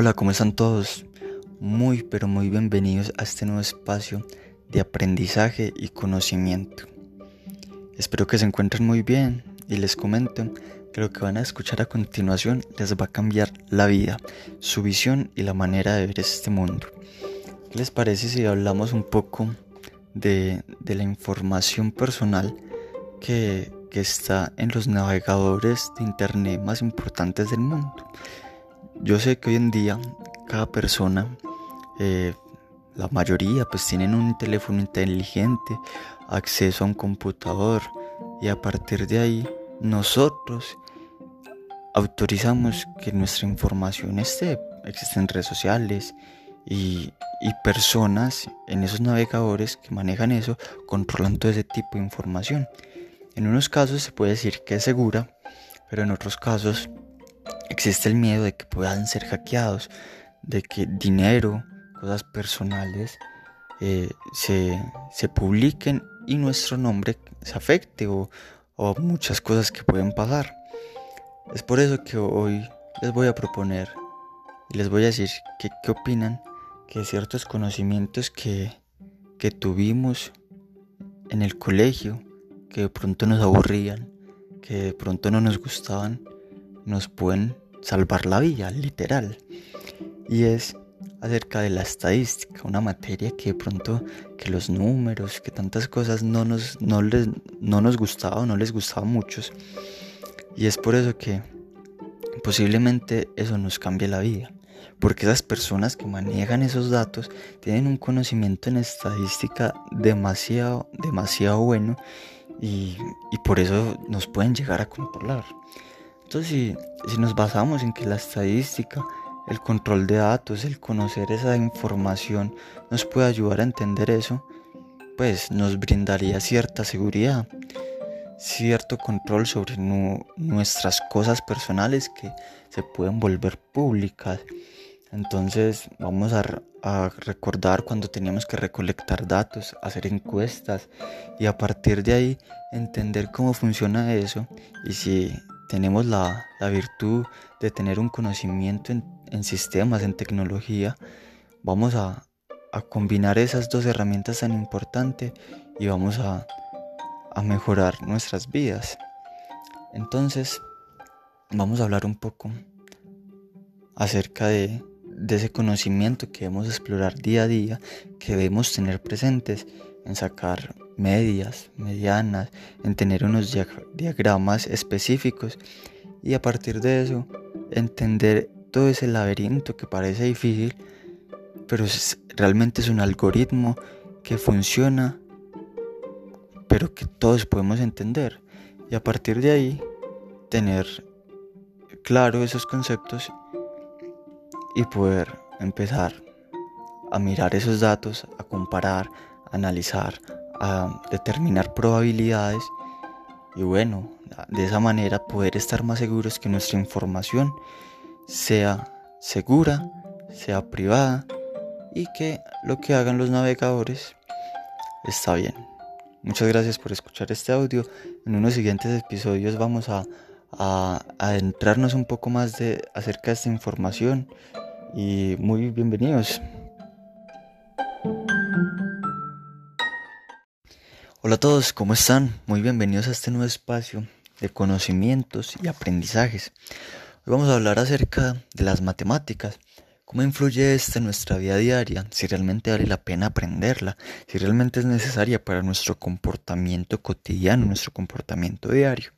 Hola, ¿cómo están todos? Muy, pero muy bienvenidos a este nuevo espacio de aprendizaje y conocimiento. Espero que se encuentren muy bien y les comento que lo que van a escuchar a continuación les va a cambiar la vida, su visión y la manera de ver este mundo. ¿Qué les parece si hablamos un poco de, la información personal que, está en los navegadores de internet más importantes del mundo? Yo sé que hoy en día cada persona, eh, la mayoría, pues tienen un teléfono inteligente, acceso a un computador y a partir de ahí nosotros autorizamos que nuestra información esté. Existen redes sociales y, y personas en esos navegadores que manejan eso controlan todo ese tipo de información. En unos casos se puede decir que es segura, pero en otros casos existe el miedo de que puedan ser hackeados, de que dinero, cosas personales eh, se, publiquen y nuestro nombre se afecte o, muchas cosas que pueden pasar. Es por eso que hoy les voy a proponer y les voy a decir qué opinan que ciertos conocimientos que, que tuvimos en el colegio, que de pronto nos aburrían, que de pronto no nos gustaban, nos pueden salvar la vida, literal. Y es acerca de la estadística, una materia que de pronto que los números, que tantas cosas no nos, no les, no nos gustaba no les gustaba a muchos. Y es por eso que posiblemente eso nos cambie la vida. Porque esas personas que manejan esos datos tienen un conocimiento en estadística demasiado, demasiado bueno y, y por eso nos pueden llegar a controlar. Entonces, si, si nos basamos en que la estadística, el control de datos, el conocer esa información nos puede ayudar a entender eso, pues nos brindaría cierta seguridad, cierto control sobre nuestras cosas personales que se pueden volver públicas. Entonces vamos a, a, recordar cuando teníamos que recolectar datos, hacer encuestas y a partir de ahí entender cómo funciona eso y si tenemos la, virtud de tener un conocimiento en, sistemas, en tecnología, vamos a, combinar esas dos herramientas tan importantes y vamos a, mejorar nuestras vidas. Entonces, vamos a hablar un poco acerca de, de, ese conocimiento que debemos explorar día a día, que debemos tener presentes en sacar medias, medianas, en tener unos diagramas específicos y a partir de eso entender todo ese laberinto que parece difícil, pero realmente es un algoritmo que funciona, pero que todos podemos entender. Y a partir de ahí tener claro esos conceptos y poder empezar a mirar esos datos, a comparar, analizar, a determinar probabilidades y bueno, de esa manera poder estar más seguros que nuestra información sea segura, sea privada y que lo que hagan los navegadores está bien. Muchas gracias por escuchar este audio. En unos siguientes episodios vamos a, adentrarnos un poco más de, acerca de esta información y muy bienvenidos. Hola a todos, ¿cómo están? Muy bienvenidos a este nuevo espacio de conocimientos y aprendizajes. Hoy vamos a hablar acerca de las matemáticas, cómo influye esta en nuestra vida diaria, si realmente vale la pena aprenderla, si realmente es necesaria para nuestro comportamiento cotidiano, nuestro comportamiento diario.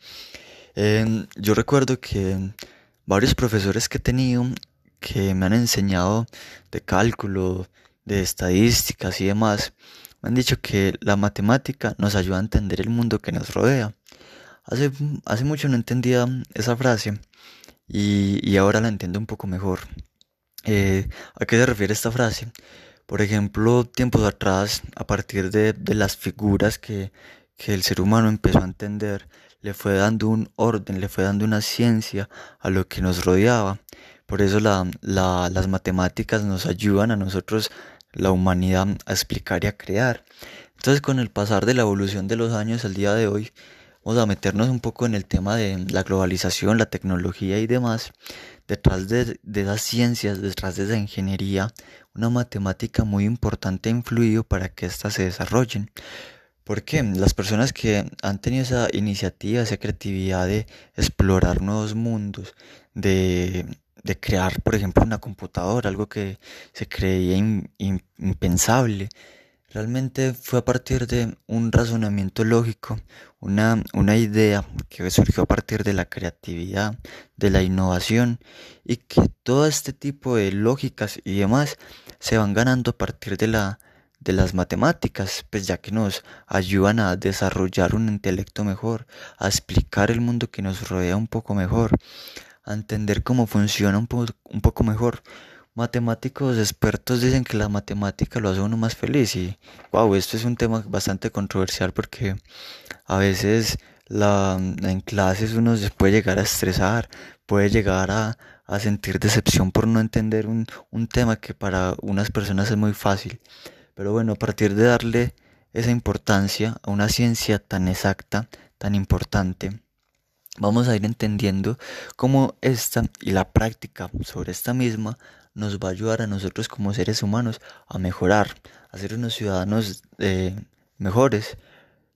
Em, yo recuerdo que varios profesores que he tenido que me han enseñado de cálculo, de estadísticas y demás, me han dicho que la matemática nos ayuda a entender el mundo que nos rodea. Hace, hace mucho no entendía esa frase y, ahora la entiendo un poco mejor. Eh, ¿A qué se refiere esta frase? Por ejemplo, tiempos atrás, a partir de, las figuras que, el ser humano empezó a entender, le fue dando un orden, le fue dando una ciencia a lo que nos rodeaba. Por eso las matemáticas nos ayudan a nosotros la humanidad a explicar y a crear. Entonces con el pasar de la evolución de los años al día de hoy, vamos a meternos un poco en el tema de la globalización, la tecnología y demás. Detrás de, de esas ciencias, detrás de esa ingeniería, una matemática muy importante ha influido para que éstas se desarrollen. Porque las personas que han tenido esa iniciativa, esa creatividad de explorar nuevos mundos, de, crear, por ejemplo, una computadora, algo que se creía impensable, realmente fue a partir de un razonamiento lógico, una, una idea que surgió a partir de la creatividad, de la innovación y que todo este tipo de lógicas y demás se van ganando a partir de la de las matemáticas, pues ya que nos ayudan a desarrollar un intelecto mejor, a explicar el mundo que nos rodea un poco mejor, a entender cómo funciona un, poco mejor. Matemáticos expertos dicen que la matemática lo hace uno más feliz y wow, esto es un tema bastante controversial porque a veces la, en clases uno puede llegar a estresar, puede llegar a, a sentir decepción por no entender un, un tema que para unas personas es muy fácil. Pero bueno, a partir de darle esa importancia a una ciencia tan exacta, tan importante, vamos a ir entendiendo cómo esta y la práctica sobre esta misma nos va a ayudar a nosotros como seres humanos a mejorar, a ser unos ciudadanos eh, mejores.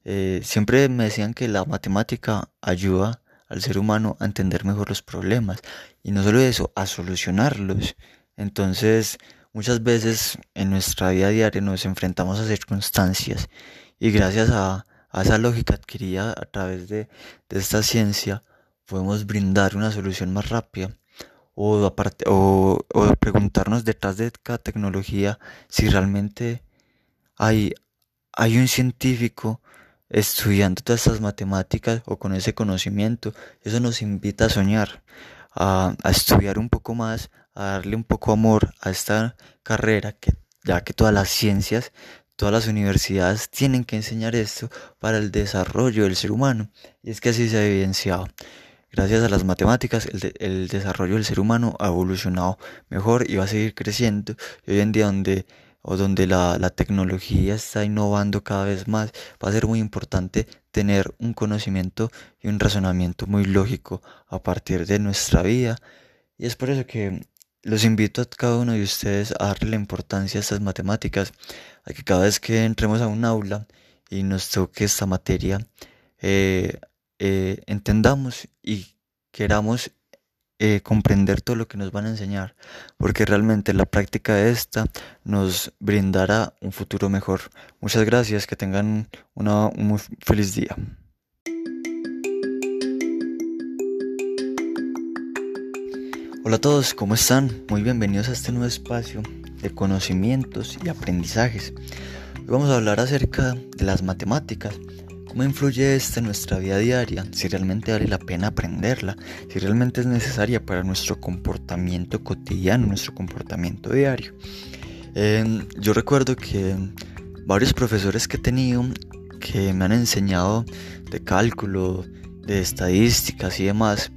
Eh, siempre me decían que la matemática ayuda al ser humano a entender mejor los problemas y no solo eso, a solucionarlos. Entonces, Muchas veces en nuestra vida diaria nos enfrentamos a circunstancias y gracias a, esa lógica adquirida a través de, esta ciencia podemos brindar una solución más rápida o, aparte, o, preguntarnos detrás de cada tecnología si realmente hay, hay un científico estudiando todas estas matemáticas o con ese conocimiento. Eso nos invita a soñar, a, a estudiar un poco más, a darle un poco amor a esta carrera, que, ya que todas las ciencias, todas las universidades tienen que enseñar esto para el desarrollo del ser humano. Y es que así se ha evidenciado. Gracias a las matemáticas, el, desarrollo del ser humano ha evolucionado mejor y va a seguir creciendo. Y hoy en día donde o donde la, tecnología está innovando cada vez más, va a ser muy importante tener un conocimiento y un razonamiento muy lógico a partir de nuestra vida. Y es por eso que los invito a cada uno de ustedes a darle la importancia a estas matemáticas, a que cada vez que entremos a un aula y nos toque esta materia, eh, eh, entendamos y queramos eh, comprender todo lo que nos van a enseñar, porque realmente la práctica de esta nos brindará un futuro mejor. Muchas gracias, que tengan una, un muy feliz día. Hola a todos, ¿cómo están? Muy bienvenidos a este nuevo espacio de conocimientos y aprendizajes. Hoy vamos a hablar acerca de las matemáticas, cómo influye esta en nuestra vida diaria, si realmente vale la pena aprenderla, si realmente es necesaria para nuestro comportamiento cotidiano, nuestro comportamiento diario. Em, yo recuerdo que varios profesores que he tenido que me han enseñado de cálculo, de estadísticas y demás,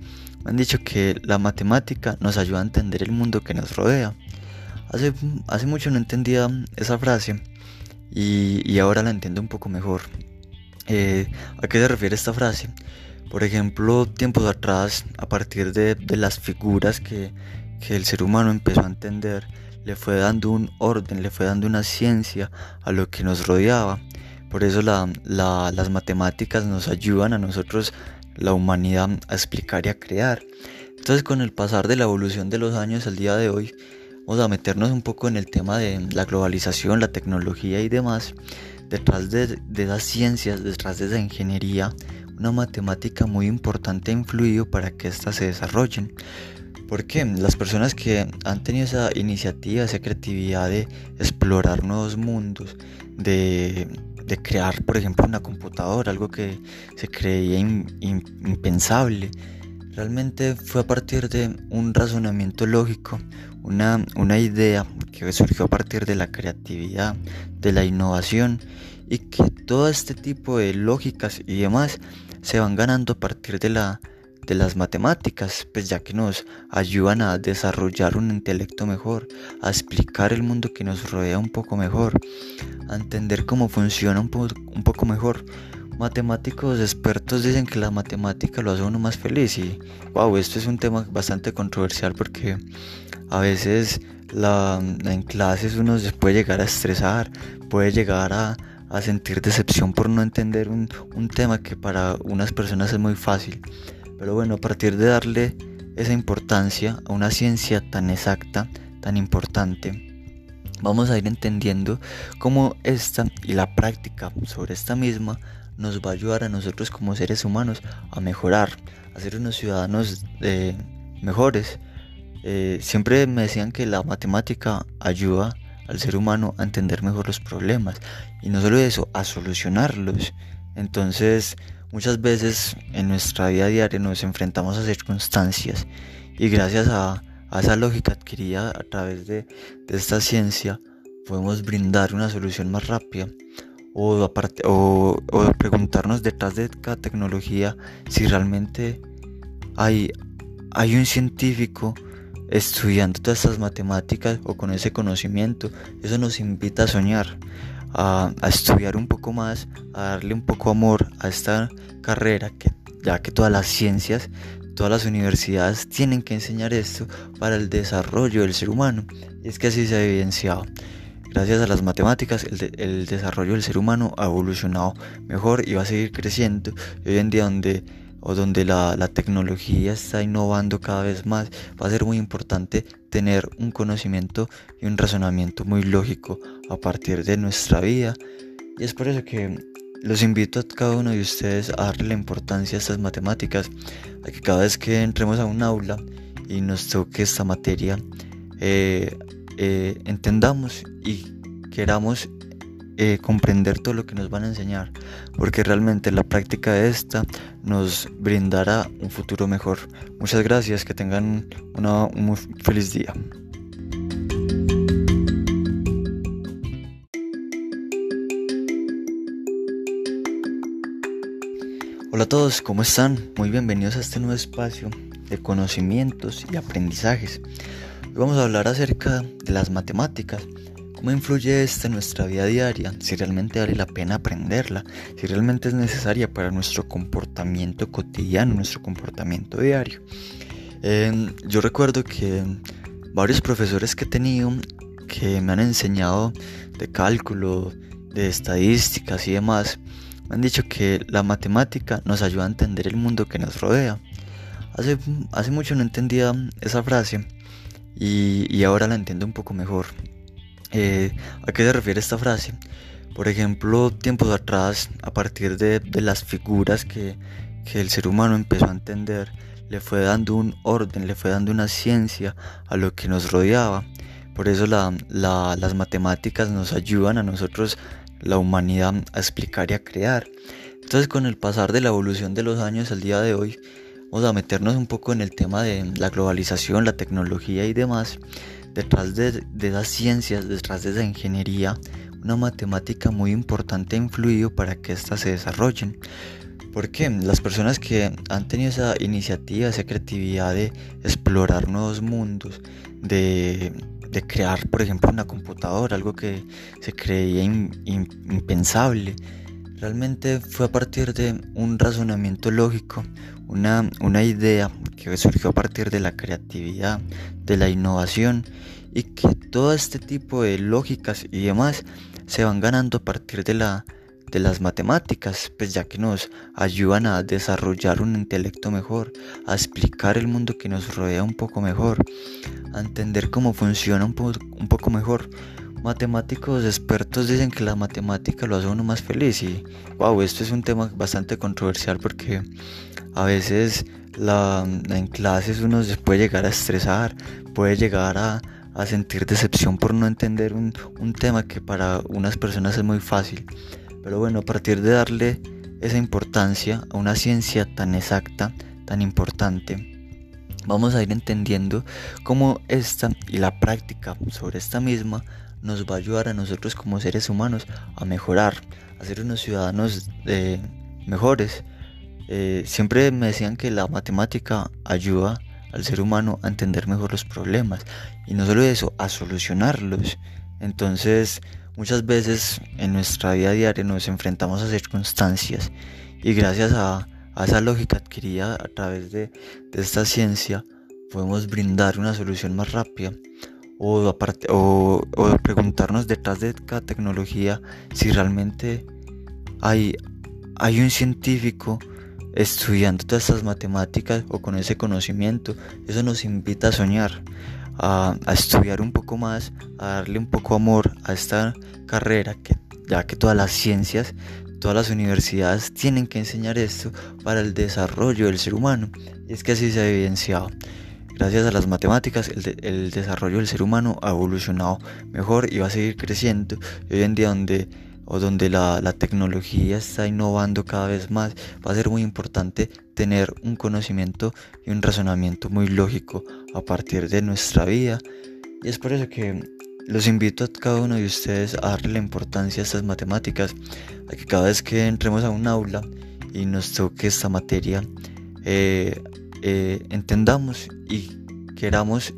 me han dicho que la matemática nos ayuda a entender el mundo que nos rodea. Hace, hace mucho no entendía esa frase y, ahora la entiendo un poco mejor. Eh, ¿A qué se refiere esta frase? Por ejemplo, tiempos atrás, a partir de, las figuras que, el ser humano empezó a entender, le fue dando un orden, le fue dando una ciencia a lo que nos rodeaba. Por eso las matemáticas nos ayudan a nosotros la humanidad a explicar y a crear. Entonces con el pasar de la evolución de los años al día de hoy, vamos a meternos un poco en el tema de la globalización, la tecnología y demás. Detrás de, de esas ciencias, detrás de esa ingeniería, una matemática muy importante ha influido para que éstas se desarrollen. Porque las personas que han tenido esa iniciativa, esa creatividad de explorar nuevos mundos, de de crear, por ejemplo, una computadora, algo que se creía impensable. Realmente fue a partir de un razonamiento lógico, una, una idea que surgió a partir de la creatividad, de la innovación y que todo este tipo de lógicas y demás se van ganando a partir de la de las matemáticas, pues ya que nos ayudan a desarrollar un intelecto mejor, a explicar el mundo que nos rodea un poco mejor, a entender cómo funciona un, un poco mejor. matemáticos expertos dicen que la matemática lo hace a uno más feliz y wow, esto es un tema bastante controversial porque a veces la, en clases uno se puede llegar a estresar, puede llegar a, sentir decepción por no entender un, un tema que para unas personas es muy fácil. Pero bueno, a partir de darle esa importancia a una ciencia tan exacta, tan importante, vamos a ir entendiendo cómo esta y la práctica sobre esta misma nos va a ayudar a nosotros como seres humanos a mejorar, a ser unos ciudadanos eh, mejores. Eh, siempre me decían que la matemática ayuda al ser humano a entender mejor los problemas y no solo eso, a solucionarlos. Entonces, muchas veces en nuestra vida diaria nos enfrentamos a circunstancias y gracias a, esa lógica adquirida a través de esta ciencia podemos brindar una solución más rápida o, o, preguntarnos detrás de cada tecnología si realmente hay, hay un científico estudiando todas estas matemáticas o con ese conocimiento. Eso nos invita a soñar, a, estudiar un poco más, a darle un poco amor a esta carrera, que, ya que todas las ciencias, todas las universidades tienen que enseñar esto para el desarrollo del ser humano. Y es que así se ha evidenciado. Gracias a las matemáticas, el, desarrollo del ser humano ha evolucionado mejor y va a seguir creciendo. hoy en día donde, o donde la, la, tecnología está innovando cada vez más, va a ser muy importante tener un conocimiento y un razonamiento muy lógico a partir de nuestra vida. Y es por eso que los invito a cada uno de ustedes a darle la importancia a estas matemáticas, a que cada vez que entremos a un aula y nos toque esta materia, eh, eh, entendamos y queramos eh, comprender todo lo que nos van a enseñar, porque realmente la práctica de esta nos brindará un futuro mejor. Muchas gracias, que tengan un muy feliz día. Hola a todos, ¿cómo están? Muy bienvenidos a este nuevo espacio de conocimientos y aprendizajes vamos a hablar acerca de las matemáticas. ¿Cómo influye esta en nuestra vida diaria? Si realmente vale la pena aprenderla, si realmente es necesaria para nuestro comportamiento cotidiano, nuestro comportamiento diario. Em, yo recuerdo que varios profesores que he tenido que me han enseñado de cálculo, de estadísticas y demás, me han dicho que la matemática nos ayuda a entender el mundo que nos rodea. Hace, hace mucho no entendía esa frase y, ahora la entiendo un poco mejor. Eh, ¿A qué se refiere esta frase? Por ejemplo, tiempos atrás, a partir de, las figuras que, el ser humano empezó a entender, le fue dando un orden, le fue dando una ciencia a lo que nos rodeaba. Por eso las matemáticas nos ayudan a nosotros, la humanidad, a explicar y a crear. Entonces con el pasar de la evolución de los años al día de hoy, vamos a meternos un poco en el tema de la globalización, la tecnología y demás. Detrás de, de esas ciencias, detrás de esa ingeniería, una matemática muy importante ha influido para que éstas se desarrollen. Porque las personas que han tenido esa iniciativa, esa creatividad de explorar nuevos mundos, de, de crear, por ejemplo, una computadora, algo que se creía impensable, realmente fue a partir de un razonamiento lógico, una, una idea que surgió a partir de la creatividad, de la innovación y que todo este tipo de lógicas y demás se van ganando a partir de la de las matemáticas, pues ya que nos ayudan a desarrollar un intelecto mejor, a explicar el mundo que nos rodea un poco mejor, a entender cómo funciona un, un poco mejor. Matemáticos expertos dicen que la matemática lo hace a uno más feliz y wow, esto es un tema bastante controversial porque a veces la, en clases uno se puede llegar a estresar, puede llegar a, sentir decepción por no entender un, tema que para unas personas es muy fácil. Pero bueno, a partir de darle esa importancia a una ciencia tan exacta, tan importante, vamos a ir entendiendo cómo esta y la práctica sobre esta misma nos va a ayudar a nosotros como seres humanos a mejorar, a ser unos ciudadanos eh, mejores eh, siempre me decían que la matemática ayuda al ser humano a entender mejor los problemas y no solo eso, a solucionarlos. Entonces, Muchas veces en nuestra vida diaria nos enfrentamos a circunstancias y gracias a, esa lógica adquirida a través de, esta ciencia podemos brindar una solución más rápida o, o, preguntarnos detrás de cada tecnología si realmente hay, hay un científico estudiando todas estas matemáticas o con ese conocimiento. Eso nos invita a soñar, a, estudiar un poco más, a darle un poco amor a esta carrera, que, ya que todas las ciencias, todas las universidades tienen que enseñar esto para el desarrollo del ser humano. Y es que así se ha evidenciado. Gracias a las matemáticas, el, el desarrollo del ser humano ha evolucionado mejor y va a seguir creciendo. Y hoy en día donde o donde la, tecnología está innovando cada vez más, va a ser muy importante tener un conocimiento y un razonamiento muy lógico a partir de nuestra vida. Y es por eso que los invito a cada uno de ustedes a darle la importancia a estas matemáticas, a que cada vez que entremos a un aula y nos toque esta materia, eh, eh, entendamos y queramos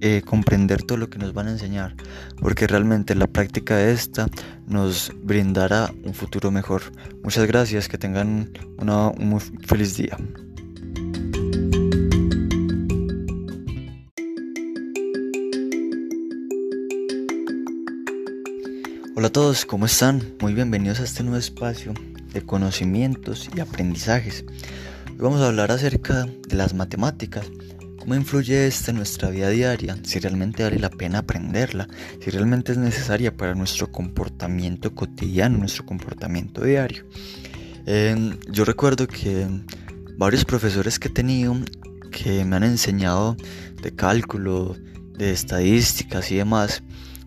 eh, comprender todo lo que nos van a enseñar, porque realmente la práctica de esta nos brindará un futuro mejor. Muchas gracias, que tengan una, un muy feliz día. Hola a todos, ¿cómo están? Muy bienvenidos a este nuevo espacio de conocimientos y aprendizajes. Hoy vamos a hablar acerca de las matemáticas ¿Cómo influye esta en nuestra vida diaria? Si realmente vale la pena aprenderla, si realmente es necesaria para nuestro comportamiento cotidiano, nuestro comportamiento diario. Em, yo recuerdo que varios profesores que he tenido que me han enseñado de cálculo, de estadísticas y demás,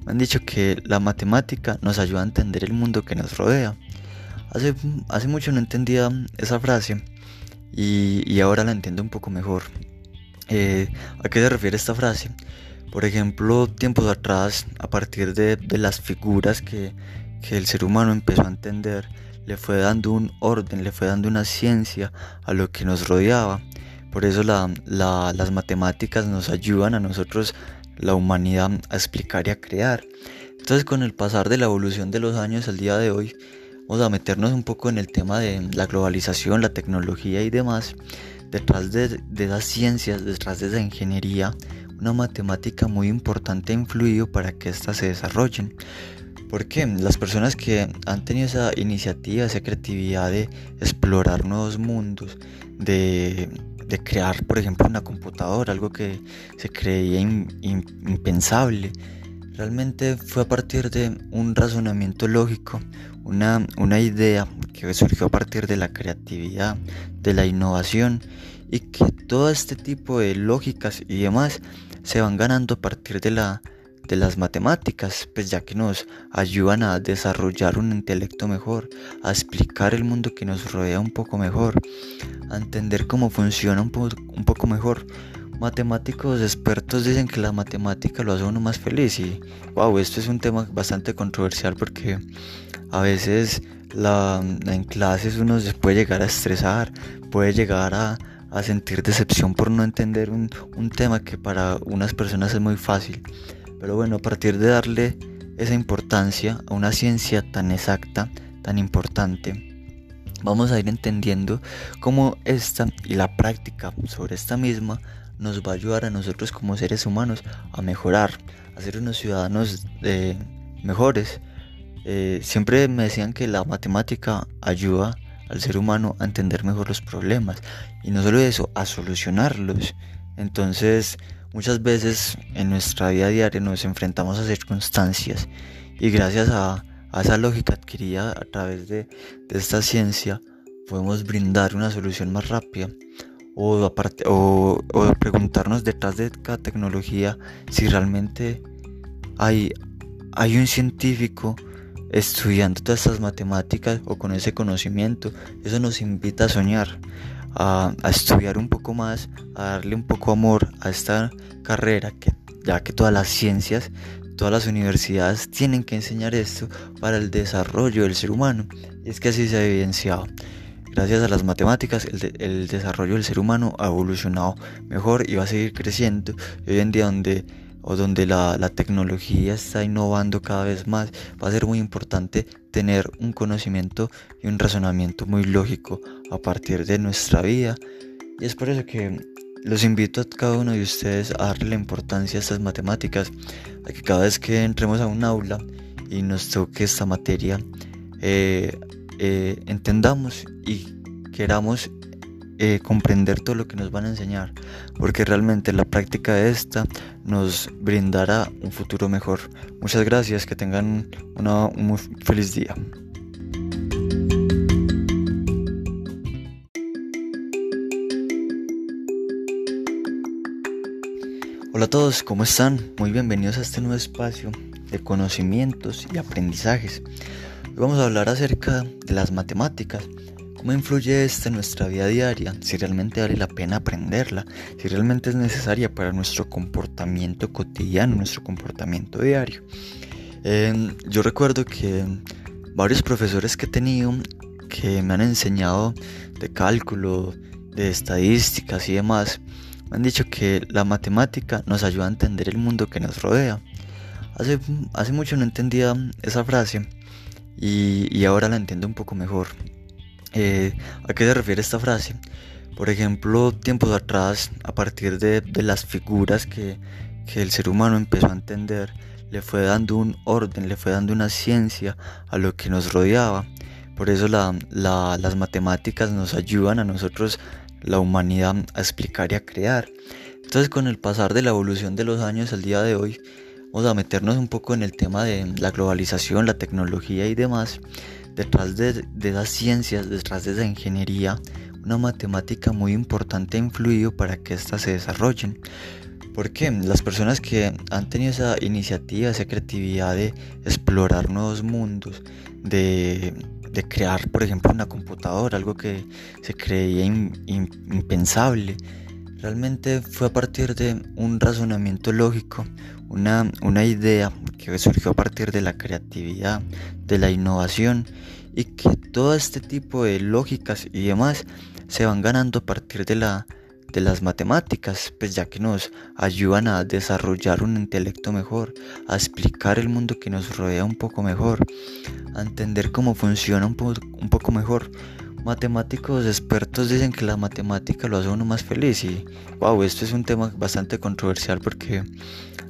me han dicho que la matemática nos ayuda a entender el mundo que nos rodea. Hace, hace mucho no entendía esa frase y, ahora la entiendo un poco mejor. Eh, ¿A qué se refiere esta frase? Por ejemplo, tiempos atrás, a partir de, las figuras que, el ser humano empezó a entender, le fue dando un orden, le fue dando una ciencia a lo que nos rodeaba. Por eso las matemáticas nos ayudan a nosotros, la humanidad, a explicar y a crear. Entonces con el pasar de la evolución de los años al día de hoy, vamos a meternos un poco en el tema de la globalización, la tecnología y demás detrás de, las ciencias, detrás de esa ingeniería, una matemática muy importante ha influido para que éstas se desarrollen. Porque las personas que han tenido esa iniciativa, esa creatividad de explorar nuevos mundos, de, crear, por ejemplo, una computadora, algo que se creía impensable, realmente fue a partir de un razonamiento lógico, una, una idea que surgió a partir de la creatividad, de la innovación y que todo este tipo de lógicas y demás se van ganando a partir de la de las matemáticas, pues ya que nos ayudan a desarrollar un intelecto mejor, a explicar el mundo que nos rodea un poco mejor, a entender cómo funciona un, un poco mejor. Matemáticos expertos dicen que la matemática lo hace a uno más feliz y wow, esto es un tema bastante controversial porque a veces la, en clases uno se puede llegar a estresar, puede llegar a, sentir decepción por no entender un, tema que para unas personas es muy fácil. Pero bueno, a partir de darle esa importancia a una ciencia tan exacta, tan importante, vamos a ir entendiendo cómo esta y la práctica sobre esta misma nos va a ayudar a nosotros como seres humanos a mejorar, a ser unos ciudadanos eh, mejores, eh, siempre me decían que la matemática ayuda al ser humano a entender mejor los problemas y no solo eso, a solucionarlos. Entonces, muchas veces en nuestra vida diaria nos enfrentamos a circunstancias y gracias a, esa lógica adquirida a través de, esta ciencia podemos brindar una solución más rápida o, aparte, o, preguntarnos detrás de cada tecnología si realmente hay, hay un científico estudiando todas estas matemáticas o con ese conocimiento, eso nos invita a soñar, a, estudiar un poco más, a darle un poco amor a esta carrera, que, ya que todas las ciencias, todas las universidades tienen que enseñar esto para el desarrollo del ser humano. Y es que así se ha evidenciado. Gracias a las matemáticas, el, el desarrollo del ser humano ha evolucionado mejor y va a seguir creciendo. Y hoy en día donde o donde la, la, tecnología está innovando cada vez más, va a ser muy importante tener un conocimiento y un razonamiento muy lógico a partir de nuestra vida. Y es por eso que los invito a cada uno de ustedes a darle la importancia a estas matemáticas, a que cada vez que entremos a un aula y nos toque esta materia, eh, eh, entendamos y queramos eh, comprender todo lo que nos van a enseñar, porque realmente la práctica de esta nos brindará un futuro mejor. Muchas gracias, que tengan un muy feliz día. Hola a todos, ¿cómo están? Muy bienvenidos a este nuevo espacio de conocimientos y aprendizajes. Vamos a hablar acerca de las matemáticas ¿Cómo influye esta en nuestra vida diaria? Si realmente vale la pena aprenderla, si realmente es necesaria para nuestro comportamiento cotidiano, nuestro comportamiento diario. Em, yo recuerdo que varios profesores que he tenido que me han enseñado de cálculo, de estadísticas y demás, me han dicho que la matemática nos ayuda a entender el mundo que nos rodea. Hace, hace mucho no entendía esa frase y, ahora la entiendo un poco mejor. Eh, ¿A qué se refiere esta frase? Por ejemplo, tiempos atrás, a partir de, las figuras que, el ser humano empezó a entender, le fue dando un orden, le fue dando una ciencia a lo que nos rodeaba. Por eso las matemáticas nos ayudan a nosotros, la humanidad, a explicar y a crear. Entonces con el pasar de la evolución de los años al día de hoy, vamos a meternos un poco en el tema de la globalización, la tecnología y demás detrás de, esas ciencias, detrás de esa ingeniería, una matemática muy importante ha influido para que éstas se desarrollen. Porque las personas que han tenido esa iniciativa, esa creatividad de explorar nuevos mundos, de, crear, por ejemplo, una computadora, algo que se creía impensable, realmente fue a partir de un razonamiento lógico, una, una idea que surgió a partir de la creatividad, de la innovación y que todo este tipo de lógicas y demás se van ganando a partir de la de las matemáticas, pues ya que nos ayudan a desarrollar un intelecto mejor, a explicar el mundo que nos rodea un poco mejor, a entender cómo funciona un, un poco mejor. Matemáticos expertos dicen que la matemática lo hace uno más feliz y wow, esto es un tema bastante controversial porque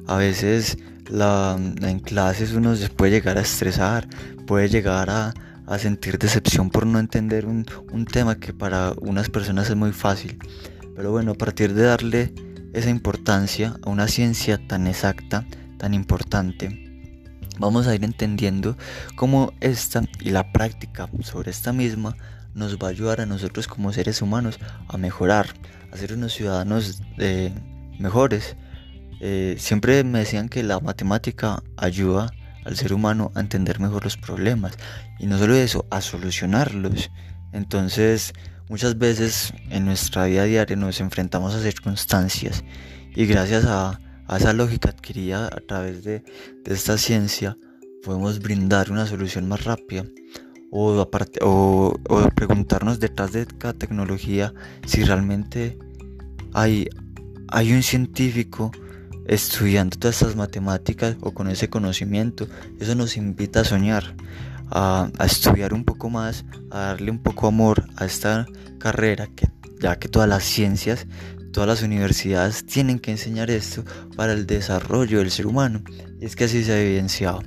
a veces la, en clases uno se puede llegar a estresar, puede llegar a, sentir decepción por no entender un, tema que para unas personas es muy fácil. Pero bueno, a partir de darle esa importancia a una ciencia tan exacta, tan importante, vamos a ir entendiendo cómo esta y la práctica sobre esta misma nos va a ayudar a nosotros como seres humanos a mejorar, a ser unos ciudadanos eh, mejores, eh, siempre me decían que la matemática ayuda al ser humano a entender mejor los problemas y no solo eso, a solucionarlos. Entonces, muchas veces en nuestra vida diaria nos enfrentamos a circunstancias y gracias a, esa lógica adquirida a través de, esta ciencia podemos brindar una solución más rápida o, o, preguntarnos detrás de cada tecnología si realmente hay, hay un científico estudiando todas estas matemáticas o con ese conocimiento. Eso nos invita a soñar, a, estudiar un poco más, a darle un poco amor a esta carrera, que, ya que todas las ciencias, todas las universidades tienen que enseñar esto para el desarrollo del ser humano. Y es que así se ha evidenciado.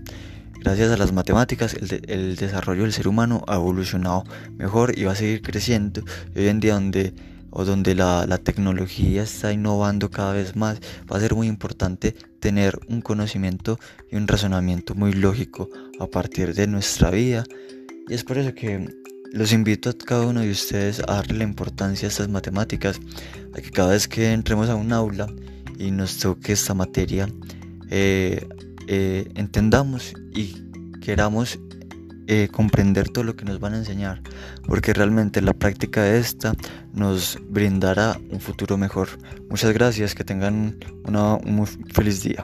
Gracias a las matemáticas, el, el desarrollo del ser humano ha evolucionado mejor y va a seguir creciendo. Y hoy en día donde o donde la, tecnología está innovando cada vez más, va a ser muy importante tener un conocimiento y un razonamiento muy lógico a partir de nuestra vida. Y es por eso que los invito a cada uno de ustedes a darle la importancia a estas matemáticas, a que cada vez que entremos a un aula y nos toque esta materia, eh, eh, entendamos y queramos eh, comprender todo lo que nos van a enseñar, porque realmente la práctica de esta nos brindará un futuro mejor. Muchas gracias, que tengan una, un muy feliz día.